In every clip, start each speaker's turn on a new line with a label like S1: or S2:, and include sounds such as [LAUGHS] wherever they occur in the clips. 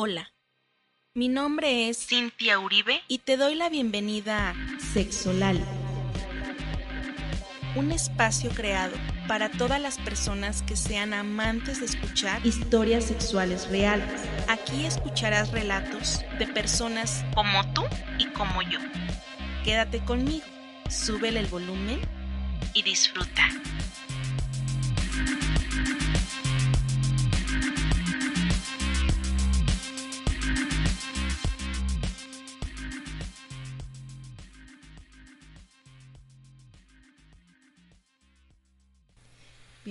S1: Hola, mi nombre es
S2: Cintia Uribe
S1: y te doy la bienvenida a Sexolal, un espacio creado para todas las personas que sean amantes de escuchar historias sexuales reales. Aquí escucharás relatos de personas
S2: como tú y como yo.
S1: Quédate conmigo, súbele el volumen
S2: y disfruta.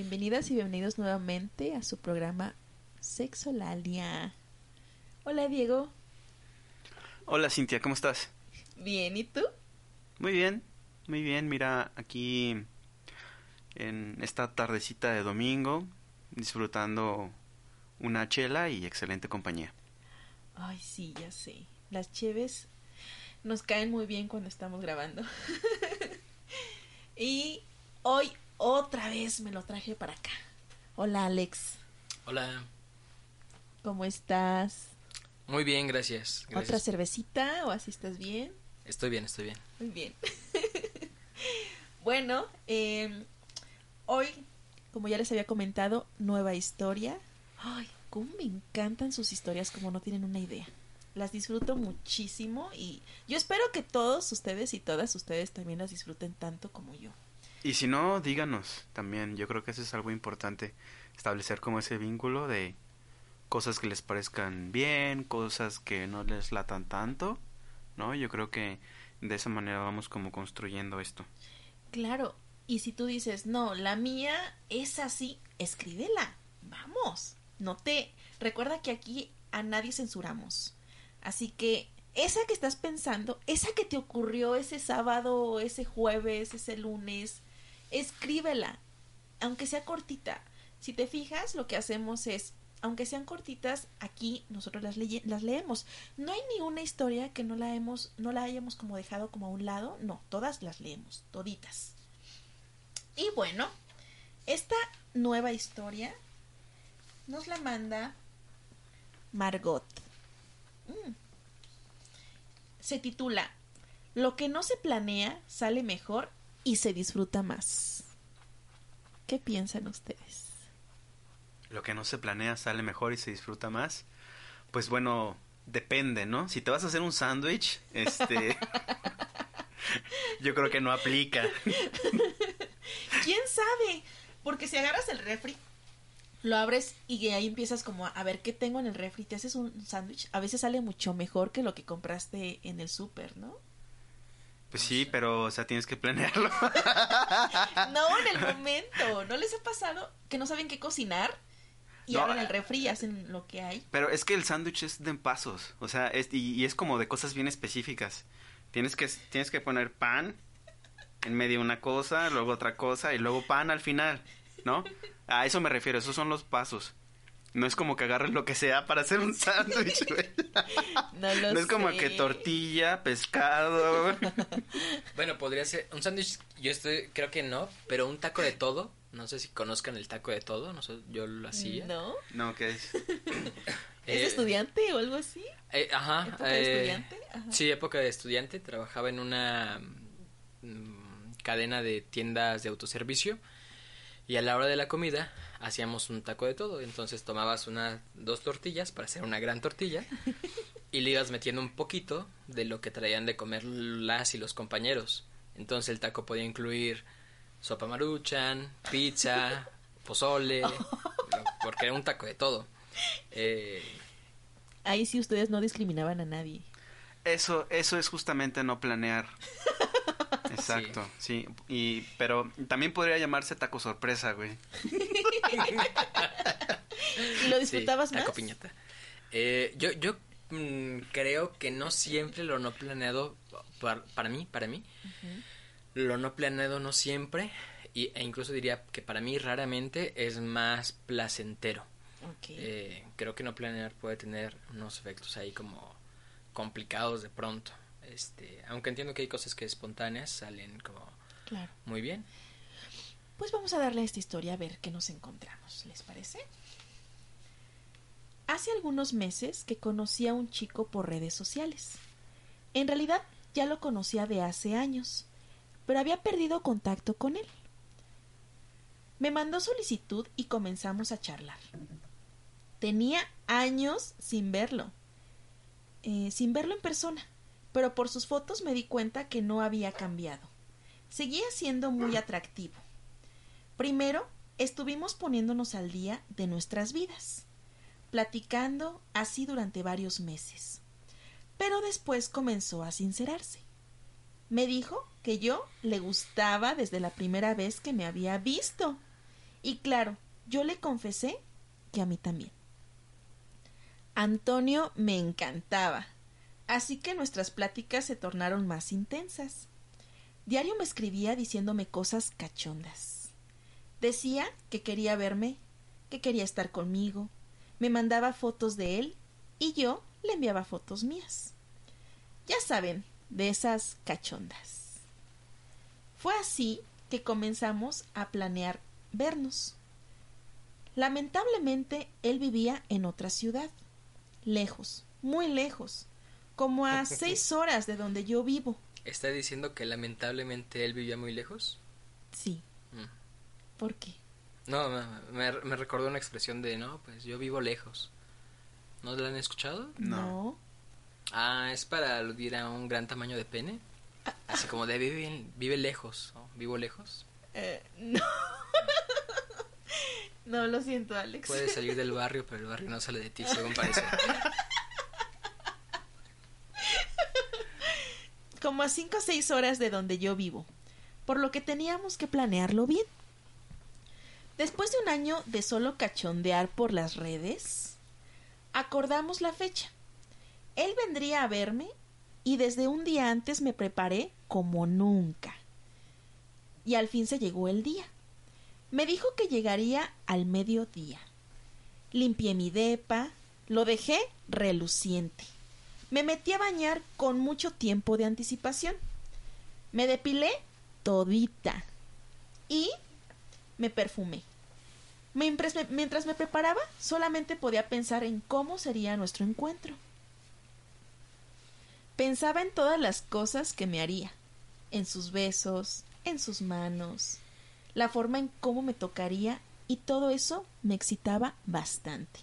S1: Bienvenidas y bienvenidos nuevamente a su programa Sexolalia. Hola Diego.
S3: Hola Cintia, ¿cómo estás?
S1: Bien, ¿y tú?
S3: Muy bien, muy bien. Mira, aquí en esta tardecita de domingo, disfrutando una chela y excelente compañía.
S1: Ay, sí, ya sé. Las cheves nos caen muy bien cuando estamos grabando. [LAUGHS] y hoy otra vez me lo traje para acá. Hola, Alex.
S4: Hola.
S1: ¿Cómo estás?
S4: Muy bien, gracias. gracias.
S1: ¿Otra cervecita o así estás bien?
S4: Estoy bien, estoy bien.
S1: Muy bien. [LAUGHS] bueno, eh, hoy, como ya les había comentado, nueva historia. Ay, cómo me encantan sus historias, como no tienen una idea. Las disfruto muchísimo y yo espero que todos ustedes y todas ustedes también las disfruten tanto como yo.
S3: Y si no, díganos también. Yo creo que eso es algo importante. Establecer como ese vínculo de cosas que les parezcan bien, cosas que no les latan tanto, ¿no? Yo creo que de esa manera vamos como construyendo esto.
S1: Claro, y si tú dices, no, la mía es así, escríbela, vamos, no te... Recuerda que aquí a nadie censuramos. Así que esa que estás pensando, esa que te ocurrió ese sábado, ese jueves, ese lunes, escríbela, aunque sea cortita. Si te fijas, lo que hacemos es aunque sean cortitas, aquí nosotros las, las leemos. No hay ni una historia que no la hemos, no la hayamos como dejado como a un lado, no, todas las leemos, toditas. Y bueno, esta nueva historia nos la manda Margot. Mm. Se titula Lo que no se planea sale mejor y se disfruta más. ¿Qué piensan ustedes?
S3: lo que no se planea sale mejor y se disfruta más. Pues bueno, depende, ¿no? Si te vas a hacer un sándwich, este [LAUGHS] yo creo que no aplica.
S1: ¿Quién sabe? Porque si agarras el refri, lo abres y ahí empiezas como a ver qué tengo en el refri, te haces un sándwich, a veces sale mucho mejor que lo que compraste en el súper, ¿no?
S3: Pues sí, pero, o sea, tienes que planearlo. [LAUGHS]
S1: no, en el [LAUGHS] momento. ¿No les ha pasado que no saben qué cocinar? y
S3: No,
S1: abren el
S3: eh,
S1: refri y hacen lo que hay.
S3: Pero es que el sándwich es de pasos, o sea, es, y, y es como de cosas bien específicas. Tienes que, tienes que poner pan, en medio una cosa, luego otra cosa y luego pan al final, ¿no? A eso me refiero, esos son los pasos. No es como que agarres lo que sea para hacer un sándwich, güey. [LAUGHS]
S1: No lo
S3: No es como que tortilla, pescado. [LAUGHS]
S4: Bueno, podría ser un sándwich, yo estoy, creo que no, pero un taco de todo. No sé si conozcan el taco de todo, no sé, yo lo hacía.
S1: ¿No?
S3: No, ¿qué [LAUGHS] es?
S1: ¿Es
S4: Eh,
S1: estudiante o algo así?
S4: eh, ajá.
S1: ¿Época de
S4: eh,
S1: estudiante? Ajá.
S4: Sí, época de estudiante. Trabajaba en una mm, cadena de tiendas de autoservicio. Y a la hora de la comida hacíamos un taco de todo. Entonces tomabas una, dos tortillas para hacer una gran tortilla. [LAUGHS] y le ibas metiendo un poquito de lo que traían de comer las y los compañeros. Entonces el taco podía incluir sopa maruchan, pizza, [LAUGHS] pozole, lo- porque era un taco de todo. Eh,
S1: Ahí sí ustedes no discriminaban a nadie.
S3: Eso, eso es justamente no planear. [LAUGHS] Exacto, sí. Y, pero también podría llamarse taco sorpresa, güey.
S1: ¿Y [LAUGHS] lo
S4: sí,
S1: disfrutabas
S4: taco
S1: más?
S4: piñata. Eh, yo yo mm, creo que no siempre lo no planeado, para, para mí, para mí, lo no planeado no siempre, y, e incluso diría que para mí raramente es más placentero. Eh, creo que no planear puede tener unos efectos ahí como complicados de pronto. Este, aunque entiendo que hay cosas que espontáneas salen como
S1: claro.
S4: muy bien.
S1: Pues vamos a darle a esta historia a ver qué nos encontramos, ¿les parece? Hace algunos meses que conocí a un chico por redes sociales. En realidad ya lo conocía de hace años, pero había perdido contacto con él. Me mandó solicitud y comenzamos a charlar. Tenía años sin verlo, eh, sin verlo en persona, pero por sus fotos me di cuenta que no había cambiado. Seguía siendo muy atractivo. Primero, estuvimos poniéndonos al día de nuestras vidas, platicando así durante varios meses. Pero después comenzó a sincerarse. Me dijo que yo le gustaba desde la primera vez que me había visto. Y claro, yo le confesé que a mí también. Antonio me encantaba, así que nuestras pláticas se tornaron más intensas. Diario me escribía diciéndome cosas cachondas. Decía que quería verme, que quería estar conmigo, me mandaba fotos de él y yo le enviaba fotos mías. Ya saben, de esas cachondas. Fue así que comenzamos a planear vernos. Lamentablemente él vivía en otra ciudad, lejos, muy lejos, como a [LAUGHS] seis horas de donde yo vivo.
S4: ¿Está diciendo que lamentablemente él vivía muy lejos?
S1: Sí.
S4: Mm.
S1: ¿Por qué?
S4: No, me, me, me recordó una expresión de, no, pues yo vivo lejos. ¿No la han escuchado?
S3: No.
S4: Ah, es para aludir a un gran tamaño de pene. Así como de vive, vive lejos, ¿no? Vivo lejos.
S1: Eh, no. [LAUGHS] no, lo siento, Alex.
S4: Puedes salir del [LAUGHS] barrio, pero el barrio no sale de ti, según parece.
S1: Como a cinco o seis horas de donde yo vivo, por lo que teníamos que planearlo bien. Después de un año de solo cachondear por las redes, acordamos la fecha. Él vendría a verme y desde un día antes me preparé como nunca. Y al fin se llegó el día. Me dijo que llegaría al mediodía. Limpié mi depa, lo dejé reluciente. Me metí a bañar con mucho tiempo de anticipación. Me depilé todita. Y me perfumé. Mientras me preparaba, solamente podía pensar en cómo sería nuestro encuentro. Pensaba en todas las cosas que me haría, en sus besos, en sus manos, la forma en cómo me tocaría y todo eso me excitaba bastante.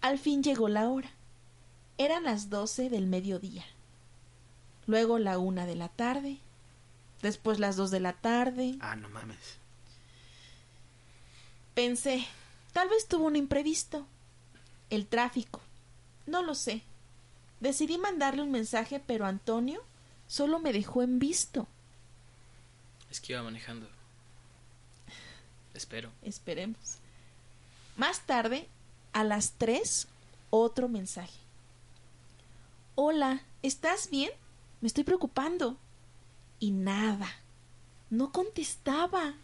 S1: Al fin llegó la hora. Eran las doce del mediodía. Luego la una de la tarde. Después las dos de la tarde.
S3: Ah, no mames.
S1: Pensé, tal vez tuvo un imprevisto. El tráfico. No lo sé. Decidí mandarle un mensaje, pero Antonio solo me dejó en visto.
S4: Es que iba manejando. Espero.
S1: Esperemos. Más tarde, a las tres, otro mensaje. Hola, ¿estás bien? Me estoy preocupando. Y nada. No contestaba.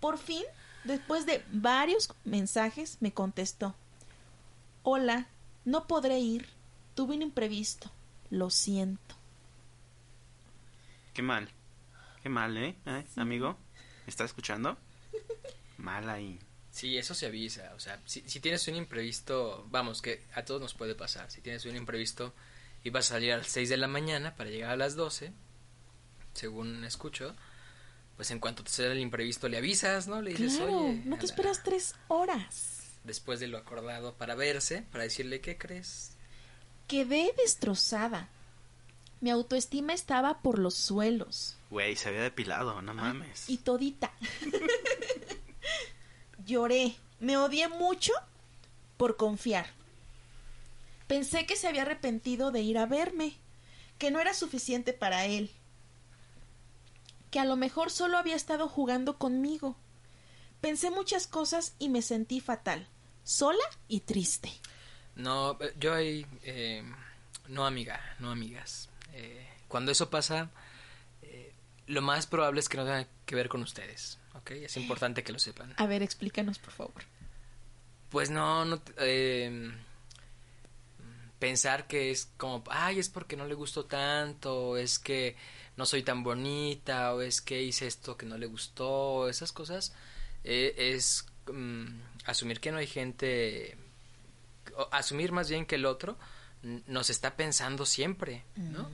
S1: Por fin, después de varios mensajes, me contestó. Hola, no podré ir. Tuve un imprevisto. Lo siento.
S3: Qué mal. Qué mal, ¿eh? ¿Eh? Amigo, ¿me estás escuchando? [LAUGHS] Mal ahí.
S4: Sí, eso se avisa. O sea, si, si tienes un imprevisto, vamos, que a todos nos puede pasar. Si tienes un imprevisto y vas a salir a las 6 de la mañana para llegar a las 12, según escucho, pues en cuanto te sale el imprevisto le avisas, ¿no? Le dices,
S1: claro,
S4: oye.
S1: no te
S4: la-
S1: esperas tres horas.
S4: Después de lo acordado para verse, para decirle, ¿qué crees?
S1: Quedé destrozada. Mi autoestima estaba por los suelos.
S3: Güey, se había depilado, no mames.
S1: Y todita. [LAUGHS] Lloré. Me odié mucho por confiar. Pensé que se había arrepentido de ir a verme, que no era suficiente para él, que a lo mejor solo había estado jugando conmigo. Pensé muchas cosas y me sentí fatal, sola y triste.
S4: No, eh, yo ahí, eh, no amiga, no amigas. Eh, cuando eso pasa, eh, lo más probable es que no tenga que ver con ustedes, ¿ok? Es importante que lo sepan.
S1: A ver, explícanos, por favor.
S4: Pues no, no, eh, pensar que es como, ay, es porque no le gustó tanto, es que no soy tan bonita, o es que hice esto que no le gustó, esas cosas, eh, es mm, asumir que no hay gente, o asumir más bien que el otro nos está pensando siempre, ¿no?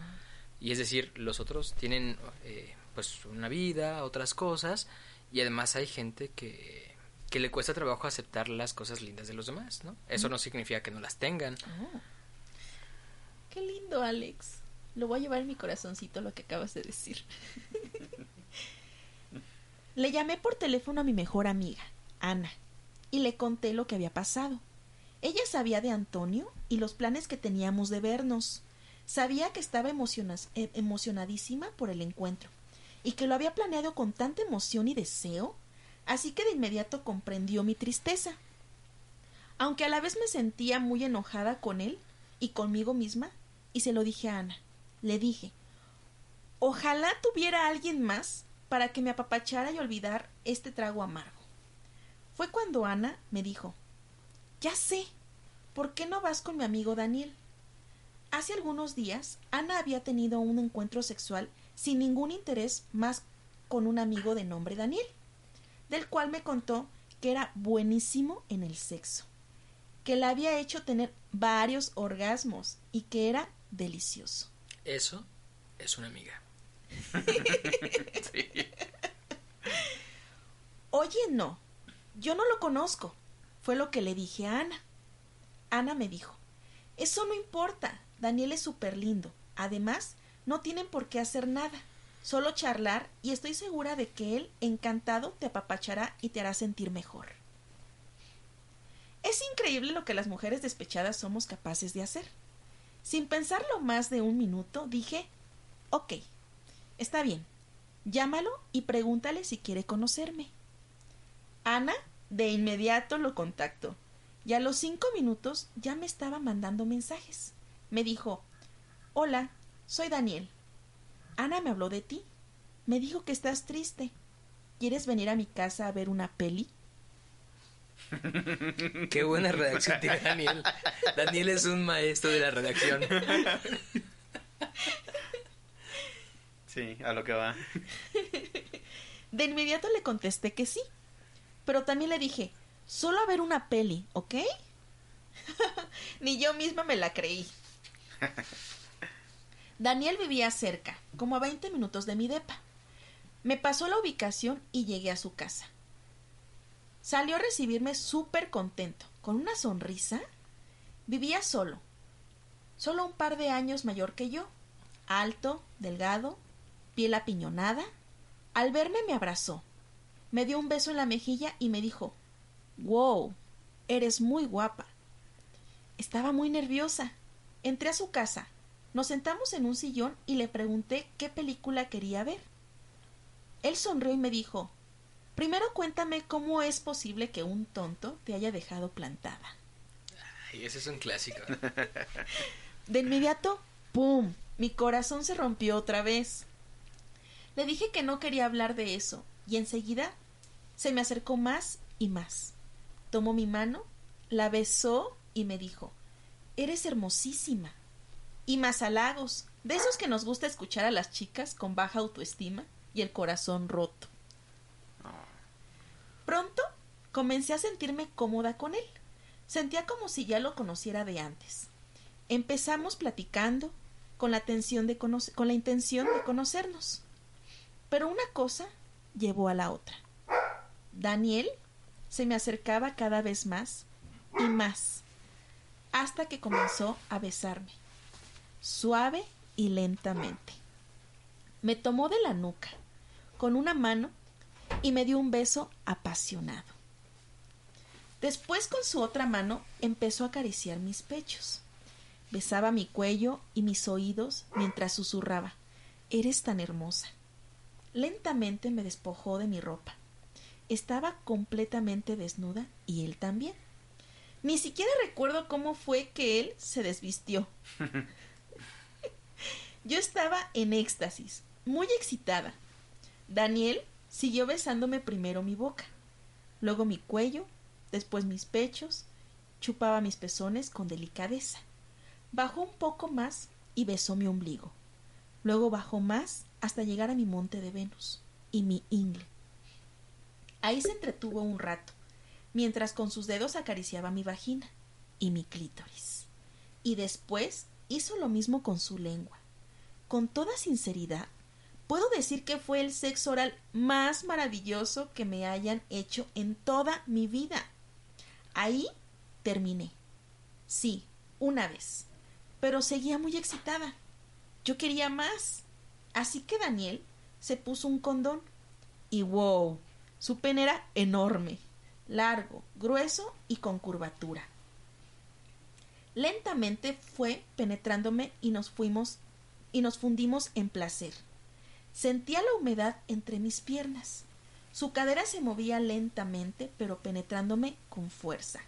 S4: Y es decir, los otros tienen eh, pues una vida, otras cosas, y además hay gente que, que le cuesta trabajo aceptar las cosas lindas de los demás, ¿no? Eso no significa que no las tengan.
S1: Oh. Qué lindo, Alex. Lo voy a llevar en mi corazoncito lo que acabas de decir. le llamé por teléfono a mi mejor amiga, Ana, y le conté lo que había pasado. Ella sabía de Antonio y los planes que teníamos de vernos. Sabía que estaba eh, emocionadísima por el encuentro y que lo había planeado con tanta emoción y deseo, así que de inmediato comprendió mi tristeza. Aunque a la vez me sentía muy enojada con él y conmigo misma, y se lo dije a Ana. Le dije, ojalá tuviera alguien más para que me apapachara y olvidar este trago amargo. Fue cuando Ana me dijo, ya sé, ¿por qué no vas con mi amigo Daniel? Hace algunos días, Ana había tenido un encuentro sexual sin ningún interés más con un amigo de nombre Daniel, del cual me contó que era buenísimo en el sexo, que le había hecho tener varios orgasmos y que era delicioso.
S4: Eso es una amiga. [LAUGHS]
S1: Oye, no, yo no lo conozco, fue lo que le dije a Ana. Ana me dijo, eso no importa, Daniel es súper lindo. Además, no tienen por qué hacer nada, solo charlar y estoy segura de que él, encantado, te apapachará y te hará sentir mejor. Es increíble lo que las mujeres despechadas somos capaces de hacer. Sin pensarlo más de un minuto, dije, ok, está bien, llámalo y pregúntale si quiere conocerme. Ana de inmediato lo contactó y a los cinco minutos ya me estaba mandando mensajes. Me dijo, hola, soy Daniel. Ana me habló de ti. Me dijo que estás triste. ¿Quieres venir a mi casa a ver una peli?
S4: Qué buena redacción tiene Daniel. Daniel es un maestro de la redacción.
S3: Sí, a lo que va.
S1: De inmediato le contesté que sí. Pero también le dije, solo a ver una peli, ¿ok? [LAUGHS] Ni yo misma me la creí. Daniel vivía cerca, como a 20 minutos de mi depa. Me pasó la ubicación y llegué a su casa. Salió a recibirme súper contento, con una sonrisa. Vivía solo, solo un par de años mayor que yo, alto, delgado, piel apiñonada. Al verme me abrazó, me dio un beso en la mejilla y me dijo Wow, eres muy guapa. Estaba muy nerviosa. Entré a su casa, nos sentamos en un sillón y le pregunté qué película quería ver. Él sonrió y me dijo Primero cuéntame cómo es posible que un tonto te haya dejado plantada.
S4: Ay, ese es un clásico.
S1: De inmediato, ¡pum! Mi corazón se rompió otra vez. Le dije que no quería hablar de eso, y enseguida se me acercó más y más. Tomó mi mano, la besó y me dijo Eres hermosísima. Y más halagos, de esos que nos gusta escuchar a las chicas con baja autoestima y el corazón roto. Pronto comencé a sentirme cómoda con él. Sentía como si ya lo conociera de antes. Empezamos platicando con la, intención de conocernos. Pero una cosa llevó a la otra. Daniel se me acercaba cada vez más y más, hasta que comenzó a besarme, suave y lentamente. Me tomó de la nuca con una mano y me dio un beso apasionado. Después con su otra mano empezó a acariciar mis pechos. Besaba mi cuello y mis oídos mientras susurraba Eres tan hermosa. Lentamente me despojó de mi ropa. Estaba completamente desnuda y él también. Ni siquiera recuerdo cómo fue que él se desvistió. [LAUGHS] Yo estaba en éxtasis, muy excitada. Daniel siguió besándome primero mi boca, luego mi cuello, después mis pechos, chupaba mis pezones con delicadeza. Bajó un poco más y besó mi ombligo. Luego bajó más hasta llegar a mi monte de Venus y mi ingle. Ahí se entretuvo un rato, mientras con sus dedos acariciaba mi vagina y mi clítoris. Y después hizo lo mismo con su lengua. Con toda sinceridad, puedo decir que fue el sexo oral más maravilloso que me hayan hecho en toda mi vida. Ahí terminé. Sí, una vez. Pero seguía muy excitada. Yo quería más. Así que Daniel se puso un condón. Y wow, su pene era enorme, largo, grueso y con curvatura. Lentamente fue penetrándome y nos fuimos y nos fundimos en placer. Sentía la humedad entre mis piernas. Su cadera se movía lentamente, pero penetrándome con fuerza.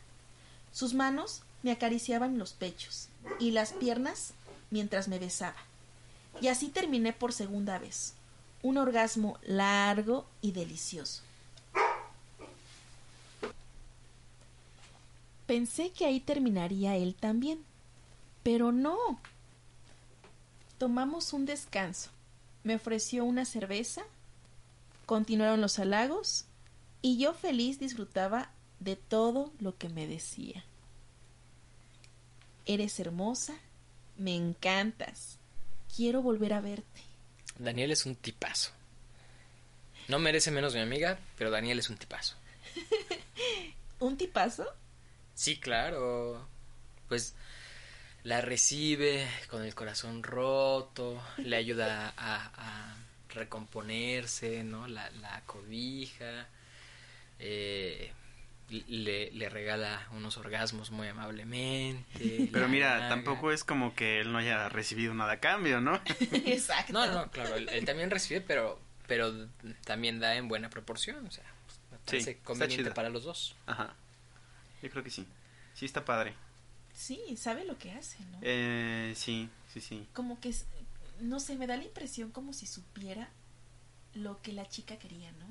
S1: Sus manos me acariciaban los pechos y las piernas mientras me besaba. Y así terminé por segunda vez. Un orgasmo largo y delicioso. Pensé que ahí terminaría él también. Pero no. Tomamos un descanso. Me ofreció una cerveza. Continuaron los halagos. Y yo feliz disfrutaba de todo lo que me decía. Eres hermosa. Me encantas. Quiero volver a verte.
S4: Daniel es un tipazo. No merece menos mi amiga, pero Daniel es un tipazo. [LAUGHS]
S1: ¿Un tipazo?
S4: Sí, claro. Pues la recibe con el corazón roto, le ayuda a, a recomponerse, ¿no? La, la cobija, eh, le, le regala unos orgasmos muy amablemente.
S3: Pero mira, tampoco es como que él no haya recibido nada a cambio, ¿no? [LAUGHS]
S1: Exacto.
S4: No, no, claro, él, él también recibe, pero, pero también da en buena proporción, o sea, me parece
S3: está
S4: conveniente para los dos.
S3: Ajá. Yo creo que sí. Sí está padre.
S1: Sí, sabe lo que hace, ¿no?
S3: Eh, sí, sí, sí.
S1: Como que, es- no sé, me da la impresión como si supiera lo que la chica quería, ¿no?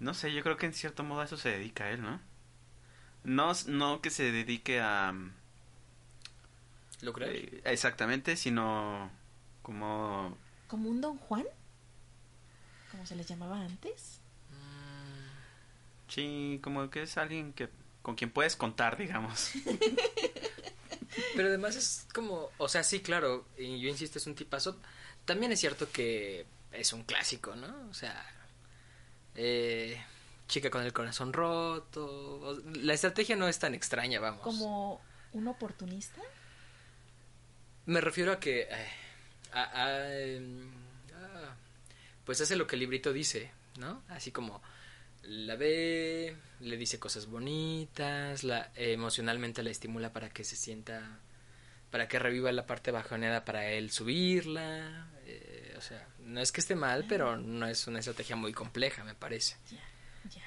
S3: No sé, yo creo que en cierto modo a eso se dedica él, ¿no? No, no que se dedique a...
S4: ¿Lucrar?
S3: eh, exactamente, sino como...
S1: Como un Don Juan, como se les llamaba antes.
S4: Mm,
S3: Sí, como que es alguien que con quien puedes contar, digamos. [LAUGHS]
S4: Pero además es como, o sea, sí, claro, y yo insisto, es un tipazo. También es cierto que es un clásico, ¿no? O sea, eh, chica con el corazón roto. La estrategia no es tan extraña, vamos.
S1: Como un oportunista.
S4: Me refiero a que, eh, a- a, em, ah, pues hace lo que el librito dice, ¿no? Así como la ve, le dice cosas bonitas, la emocionalmente la estimula para que se sienta, para que reviva la parte bajoneada para él subirla, eh, o sea, no es que esté mal, pero no es una estrategia muy compleja, me parece.
S1: Ya, ya.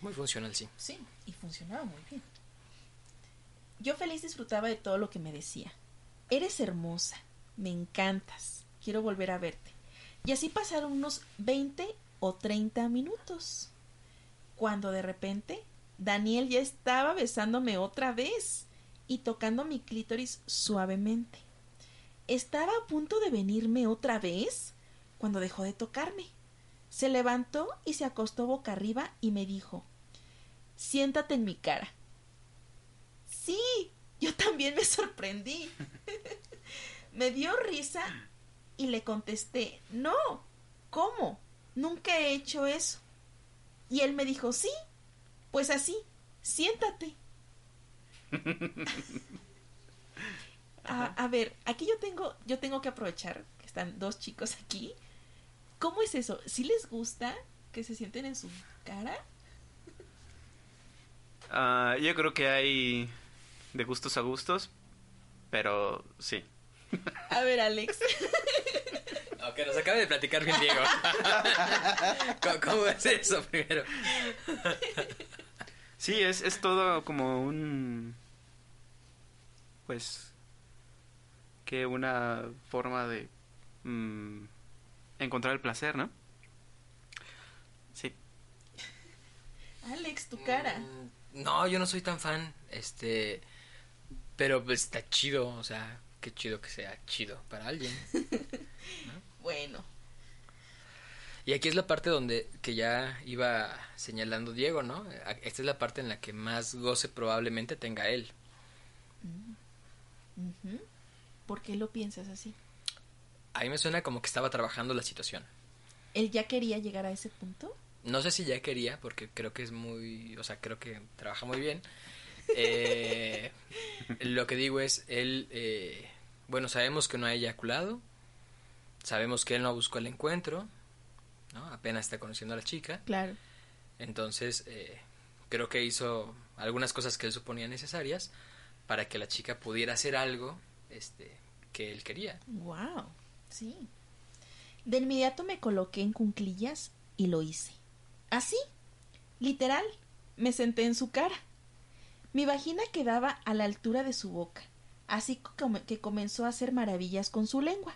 S4: Muy funcional, sí.
S1: Sí, y funcionaba muy bien. Yo feliz disfrutaba de todo lo que me decía. Eres hermosa, me encantas, quiero volver a verte. Y así pasaron unos 20 o 30 minutos. Cuando de repente Daniel ya estaba besándome otra vez y tocando mi clítoris suavemente. Estaba a punto de venirme otra vez cuando dejó de tocarme. Se levantó y se acostó boca arriba y me dijo Siéntate en mi cara. Sí, yo también me sorprendí. [LAUGHS] me dio risa y le contesté, no, ¿cómo? Nunca he hecho eso. Y él me dijo, sí, pues así, siéntate. a, [LAUGHS] a ver, aquí yo tengo, yo tengo que aprovechar que están dos chicos aquí. ¿Cómo es eso? ¿Sí les gusta que se sienten en su cara?
S3: Ah, yo creo que hay de gustos a gustos, pero sí.
S1: A ver, Alex. [LAUGHS]
S4: Aunque nos acaba de platicar bien Diego. [LAUGHS] ¿Cómo, cómo es eso primero?
S3: Sí, es, es todo como un... Pues... Que una forma de... mm, encontrar el placer, ¿no? Sí.
S1: Alex, tu cara.
S4: Mm, No, yo no soy tan fan, este, pero pues, está chido, o sea, qué chido que sea chido para alguien. [LAUGHS]
S1: Bueno,
S4: Y aquí es la parte donde que ya iba señalando Diego, ¿no? Esta es la parte en la que más goce probablemente tenga él.
S1: ujú. ¿por qué lo piensas así?
S4: A mí me suena como que estaba trabajando la situación.
S1: ¿Él ya quería llegar a ese punto?
S4: No sé si ya quería, porque creo que es muy, o sea, creo que trabaja muy bien. Eh, [LAUGHS] lo que digo es, él, eh, bueno, sabemos que no ha eyaculado, sabemos que él no buscó el encuentro, ¿no? Apenas está conociendo a la chica.
S1: Claro.
S4: Entonces, eh, creo que hizo algunas cosas que él suponía necesarias para que la chica pudiera hacer algo este, que él quería.
S1: Wow, sí. De inmediato me coloqué en cunclillas y lo hice. Así, literal, me senté en su cara. Mi vagina quedaba a la altura de su boca, así que comenzó a hacer maravillas con su lengua.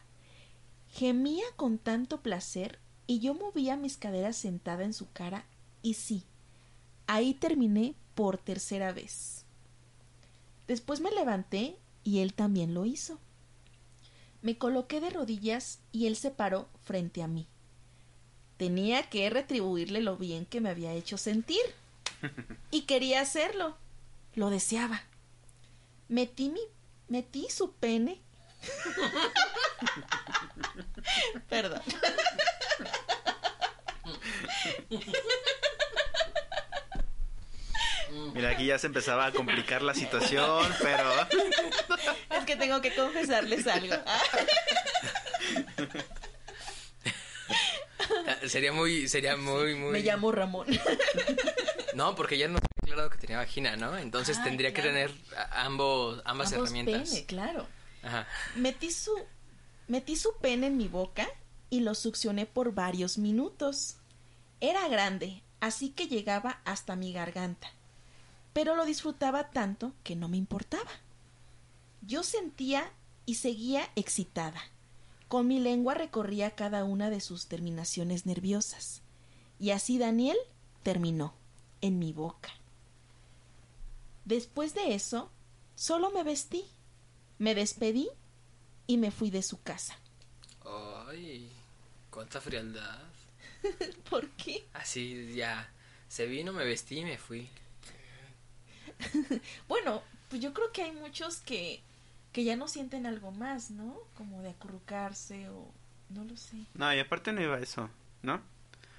S1: Gemía con tanto placer y yo movía mis caderas sentada en su cara y sí, ahí terminé por tercera vez. Después me levanté y él también lo hizo. Me coloqué de rodillas y él se paró frente a mí. Tenía que retribuirle lo bien que me había hecho sentir. [LAUGHS] Y quería hacerlo. Lo deseaba. Metí mi. metí su pene. [LAUGHS] [LAUGHS] Perdón.
S3: Mira, aquí ya se empezaba a complicar la situación, pero...
S1: Es que tengo que confesarles algo.
S4: Ah, Sería muy, sería muy, muy...
S1: Me llamo Ramón.
S4: No, porque ya no había aclarado que tenía vagina, ¿no? Entonces
S1: Ah,
S4: tendría que tener ambos, ambas
S1: Ambos
S4: herramientas.
S1: pene, claro.
S4: Ajá.
S1: Metí su, metí su pene en mi boca y lo succioné por varios minutos. Era grande, así que llegaba hasta mi garganta. Pero lo disfrutaba tanto que no me importaba. Yo sentía y seguía excitada. Con mi lengua recorría cada una de sus terminaciones nerviosas. Y así Daniel terminó en mi boca. Después de eso, solo me vestí, me despedí y me fui de su casa.
S4: Ay, cuánta frialdad. [LAUGHS]
S1: ¿Por qué?
S4: Así ya, se vino, me vestí y me fui. [LAUGHS]
S1: Bueno, pues yo creo que hay muchos que, que ya no sienten algo más, ¿no? Como de acurrucarse o no lo sé.
S3: No, y aparte no iba a eso, ¿no?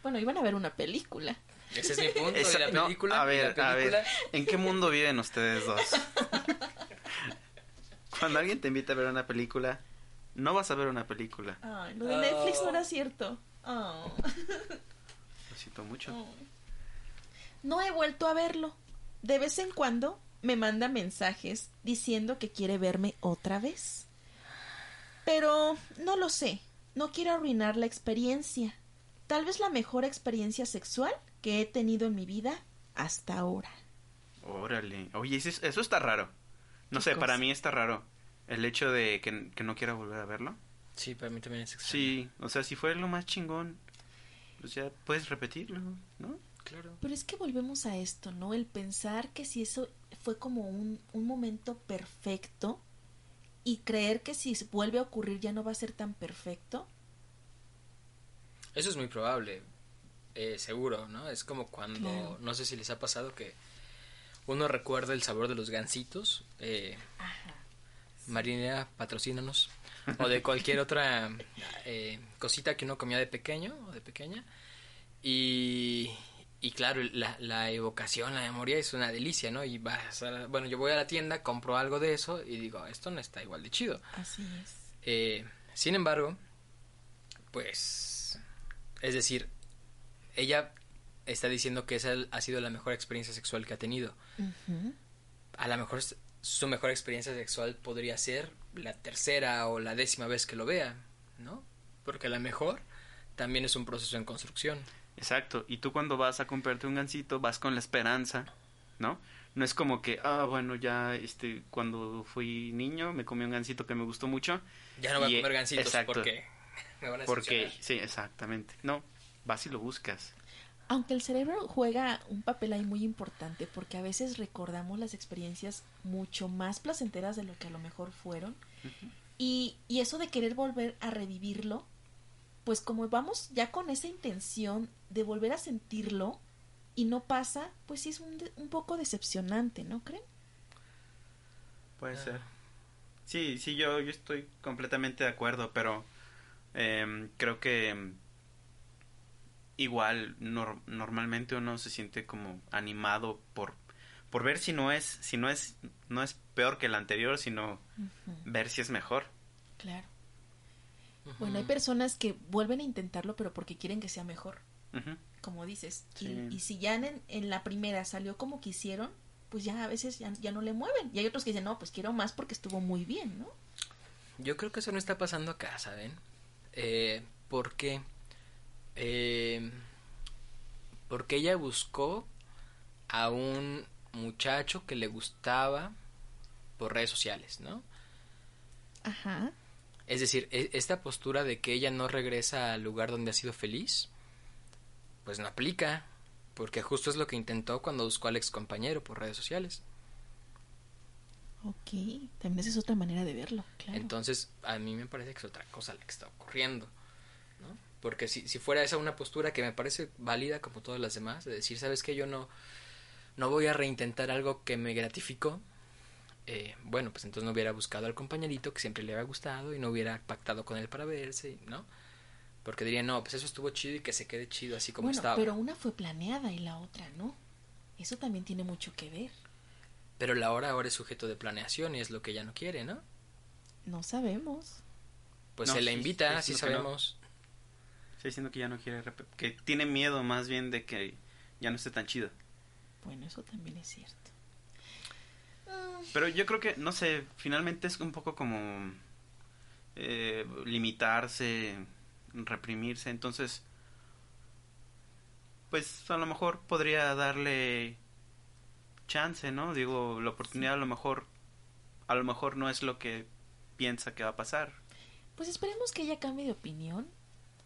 S1: Bueno, iban a ver una película.
S4: Ese es mi punto
S3: Esa-
S4: de la
S3: no,
S4: película.
S3: a
S4: y
S3: ver, a ver,
S4: película-
S3: ¿en qué mundo viven ustedes dos? [LAUGHS] Cuando alguien te invita a ver una película, no vas a ver una película.
S1: Ay, lo de
S4: Oh.
S1: Netflix no era cierto. Oh.
S3: Lo siento mucho.
S1: Oh. No he vuelto a verlo. De vez en cuando me manda mensajes diciendo que quiere verme otra vez. Pero no lo sé. No quiero arruinar la experiencia. Tal vez la mejor experiencia sexual que he tenido en mi vida hasta ahora.
S3: Órale. Oye, eso, eso está raro. No
S1: ¿Qué
S3: sé, para mí está raro. El hecho de que, que no quiera volver a verlo.
S4: Sí, para mí también es extraño.
S3: Sí, o sea, si fue lo más chingón, pues ya puedes repetirlo, ¿no?
S4: claro.
S1: Pero es que volvemos a esto, ¿no? El pensar que si eso fue como un, un momento perfecto y creer que si vuelve a ocurrir ya no va a ser tan perfecto.
S4: Eso es muy probable, eh, seguro, ¿no? Es como cuando,
S1: Claro.
S4: no sé si les ha pasado que uno recuerda el sabor de los gansitos, eh,
S1: Ajá.
S4: Marinera, patrocínanos, o de cualquier [LAUGHS] otra eh, cosita que uno comía de pequeño o de pequeña. Y, y claro, la, la evocación, la memoria es una delicia, ¿no? Y vas a bueno, yo voy a la tienda, compro algo de eso y digo, esto no está igual de chido.
S1: Así es.
S4: Eh, sin embargo, pues, es decir, ella está diciendo que esa ha sido la mejor experiencia sexual que ha tenido. A lo mejor su mejor experiencia sexual podría ser la tercera o la décima vez que lo vea, ¿no? Porque a lo mejor también es un proceso en construcción.
S3: Exacto. Y tú cuando vas a comprarte un gansito, vas con la esperanza ¿no? No es como que, ah, bueno, ya, este, cuando fui niño me comí un gansito que me gustó mucho.
S4: Ya no voy
S3: Y,
S4: a comer gansitos
S3: exacto.
S4: porque [LAUGHS] me van a
S3: Porque, sí, exactamente. No, vas y lo buscas.
S1: Aunque el cerebro juega un papel ahí muy importante porque a veces recordamos las experiencias mucho más placenteras de lo que a lo mejor fueron. y, y eso de querer volver a revivirlo, pues como vamos ya con esa intención de volver a sentirlo y no pasa, pues sí es un, de- un poco decepcionante, ¿no creen?
S3: Puede
S4: Ah.
S3: ser. Sí, sí, yo, yo estoy completamente de acuerdo, pero em, creo que em, igual nor- normalmente uno se siente como animado por por ver si no es si no es no es peor que el anterior, sino ver si es mejor.
S1: claro. Bueno, hay personas que vuelven a intentarlo pero porque quieren que sea mejor. Como dices. Y, si ya en, en la primera salió como quisieron, pues ya a veces ya, ya no le mueven. Y hay otros que dicen, no, pues quiero más porque estuvo muy bien, ¿no?
S4: Yo creo que eso no está pasando acá, ¿saben? Eh, porque, eh, porque ella buscó a un muchacho que le gustaba por redes sociales, ¿no?
S1: Ajá.
S4: Es decir, e- esta postura de que ella no regresa al lugar donde ha sido feliz, pues no aplica, porque justo es lo que intentó cuando buscó al ex compañero por redes sociales.
S1: Ok. También esa es otra manera de verlo, claro.
S4: Entonces, a mí me parece que es otra cosa la que está ocurriendo. Porque si, si fuera esa una postura que me parece válida como todas las demás, de decir, ¿sabes qué? Yo no, no voy a reintentar algo que me gratificó, eh, bueno, pues entonces no hubiera buscado al compañerito que siempre le había gustado y no hubiera pactado con él para verse, ¿no? Porque diría, no, pues eso estuvo chido y que se quede chido así como
S1: bueno,
S4: estaba.
S1: pero una fue planeada y la otra no. Eso también tiene mucho que ver.
S4: Pero la hora ahora es sujeto de planeación y es lo que ella no quiere, ¿no?
S1: No sabemos.
S4: Pues
S3: No,
S4: se la
S3: sí,
S4: invita,
S3: diciendo que no. Estoy diciendo que ya no quiere que tiene miedo más bien de que ya no esté tan chido.
S1: Bueno, eso también es cierto.
S3: Pero yo creo que, no sé, finalmente es un poco como eh, limitarse, reprimirse. Entonces, pues a lo mejor podría darle chance, ¿no? Digo, la oportunidad a lo mejor, a lo mejor no es lo que piensa que va a pasar.
S1: Pues esperemos que ella cambie de opinión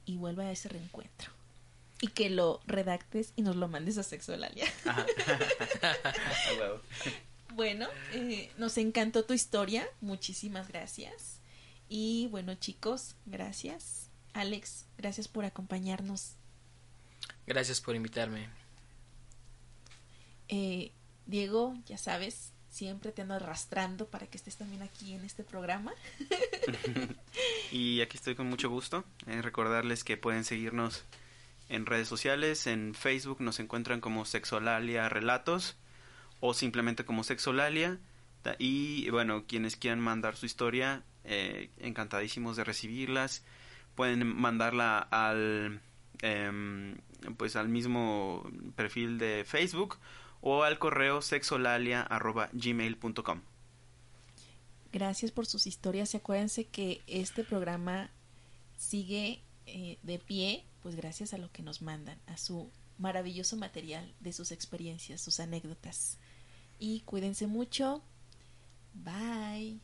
S1: y vuelva a ese reencuentro. Y que lo redactes y nos lo mandes [LAUGHS] a
S3: huevo.
S1: Bueno, eh, nos encantó tu historia. Muchísimas gracias. Y bueno, chicos, gracias. Alex, gracias por acompañarnos.
S4: Gracias por invitarme.
S1: Eh, Diego, ya sabes, siempre te ando arrastrando para que estés también aquí en este programa. [LAUGHS]
S3: Y aquí estoy con mucho gusto. Eh, recordarles que pueden seguirnos en redes sociales. En Facebook nos encuentran como Sexolalia Relatos o simplemente como Sexolalia. Y bueno, quienes quieran mandar su historia, eh, encantadísimos de recibirlas. Pueden mandarla al em, pues al mismo perfil de Facebook o al correo sexolalia@gmail.com.
S1: Gracias por sus historias y acuérdense que este programa sigue eh, de pie, pues gracias a lo que nos mandan, a su maravilloso material de sus experiencias, sus anécdotas. Y cuídense mucho. Bye.